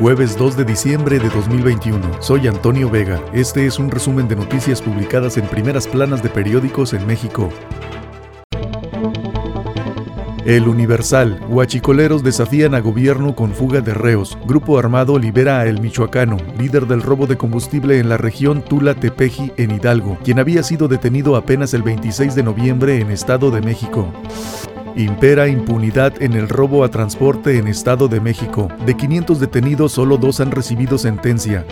Jueves 2 de diciembre de 2021. Soy Antonio Vega. Este es un resumen de noticias publicadas en primeras planas de periódicos en México. El Universal. Huachicoleros desafían a gobierno con fuga de reos. Grupo armado libera a El Michoacano, líder del robo de combustible en la región Tula-Tepeji en Hidalgo, quien había sido detenido apenas el 26 de noviembre en Estado de México. Impera impunidad en el robo a transporte en Estado de México. De 500 detenidos, solo dos han recibido sentencia.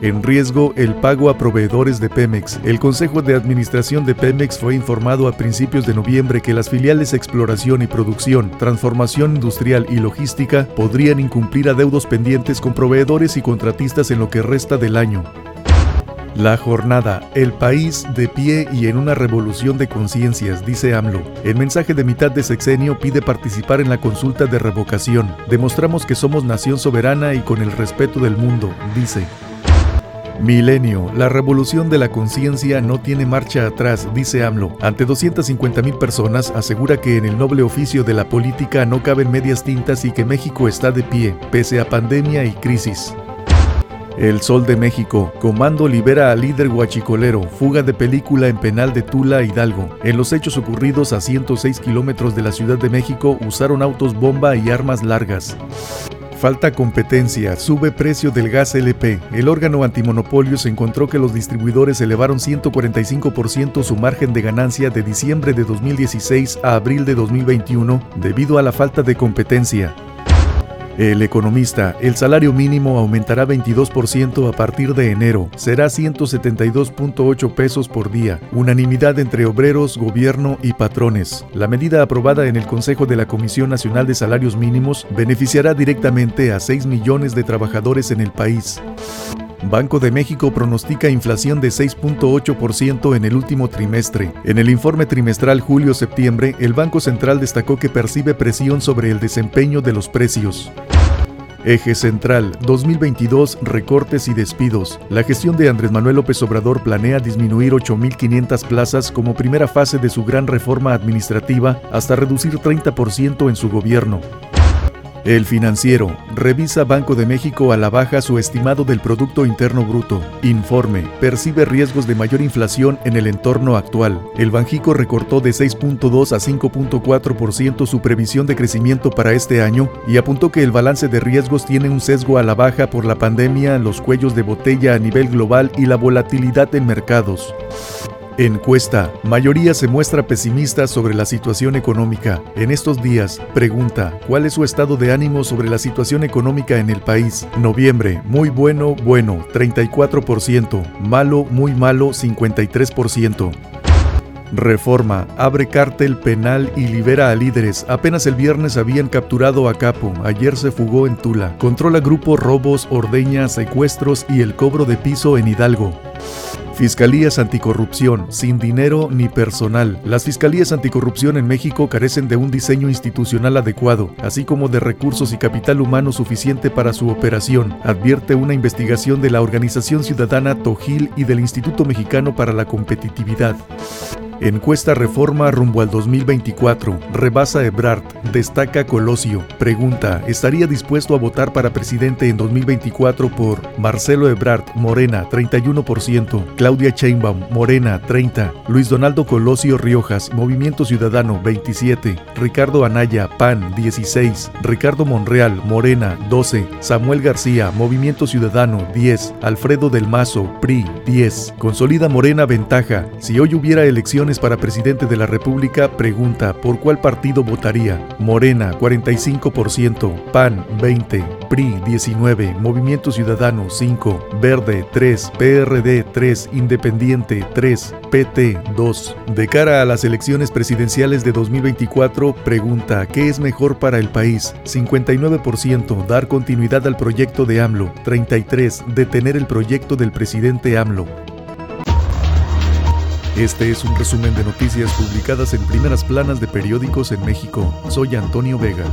En riesgo el pago a proveedores de Pemex. El Consejo de Administración de Pemex fue informado a principios de noviembre que las filiales Exploración y Producción, Transformación Industrial y Logística podrían incumplir adeudos pendientes con proveedores y contratistas en lo que resta del año. La jornada, el país de pie y en una revolución de conciencias, dice AMLO. El mensaje de mitad de sexenio pide participar en la consulta de revocación. Demostramos que somos nación soberana y con el respeto del mundo, dice. Milenio, la revolución de la conciencia no tiene marcha atrás, dice AMLO. Ante 250 mil personas, asegura que en el noble oficio de la política no caben medias tintas y que México está de pie, pese a pandemia y crisis. El Sol de México. Comando libera al líder guachicolero. Fuga de película en penal de Tula, Hidalgo. En los hechos ocurridos a 106 kilómetros de la Ciudad de México usaron autos bomba y armas largas. Falta competencia, sube precio del gas LP. El órgano antimonopolio se encontró que los distribuidores elevaron 145% su margen de ganancia de diciembre de 2016 a abril de 2021 debido a la falta de competencia. El economista, el salario mínimo aumentará 22% a partir de enero. Será 172.8 pesos por día. Unanimidad entre obreros, gobierno y patrones. La medida aprobada en el Consejo de la Comisión Nacional de Salarios Mínimos beneficiará directamente a 6 millones de trabajadores en el país. Banco de México pronostica inflación de 6.8% en el último trimestre. En el informe trimestral julio-septiembre, el Banco Central destacó que percibe presión sobre el desempeño de los precios. Eje Central 2022 Recortes y despidos. La gestión de Andrés Manuel López Obrador planea disminuir 8.500 plazas como primera fase de su gran reforma administrativa hasta reducir 30% en su gobierno. El financiero revisa Banco de México a la baja su estimado del Producto Interno Bruto. Informe, percibe riesgos de mayor inflación en el entorno actual. El Banjico recortó de 6.2 a 5.4% su previsión de crecimiento para este año y apuntó que el balance de riesgos tiene un sesgo a la baja por la pandemia, los cuellos de botella a nivel global y la volatilidad en mercados. Encuesta. Mayoría se muestra pesimista sobre la situación económica. En estos días, pregunta, ¿cuál es su estado de ánimo sobre la situación económica en el país? Noviembre, muy bueno, bueno, 34%, malo, muy malo, 53%. Reforma, abre cártel penal y libera a líderes. Apenas el viernes habían capturado a Capo, ayer se fugó en Tula. Controla grupos robos, ordeñas, secuestros y el cobro de piso en Hidalgo. Fiscalías anticorrupción, sin dinero ni personal. Las fiscalías anticorrupción en México carecen de un diseño institucional adecuado, así como de recursos y capital humano suficiente para su operación, advierte una investigación de la Organización Ciudadana Tojil y del Instituto Mexicano para la Competitividad. Encuesta Reforma rumbo al 2024. Rebasa Ebrard. Destaca Colosio. Pregunta: ¿Estaría dispuesto a votar para presidente en 2024 por Marcelo Ebrard, Morena, 31%, Claudia Sheinbaum, Morena, 30, Luis Donaldo Colosio Riojas, Movimiento Ciudadano, 27, Ricardo Anaya, PAN, 16, Ricardo Monreal, Morena, 12, Samuel García, Movimiento Ciudadano, 10, Alfredo del Mazo, PRI, 10. Consolida Morena ventaja. Si hoy hubiera elecciones para presidente de la República, pregunta ¿por cuál partido votaría? Morena 45%, PAN 20, PRI 19, Movimiento Ciudadano 5, Verde 3, PRD 3, Independiente 3, PT 2. De cara a las elecciones presidenciales de 2024, pregunta ¿qué es mejor para el país? 59% dar continuidad al proyecto de AMLO, 33 detener el proyecto del presidente AMLO. Este es un resumen de noticias publicadas en primeras planas de periódicos en México. Soy Antonio Vega.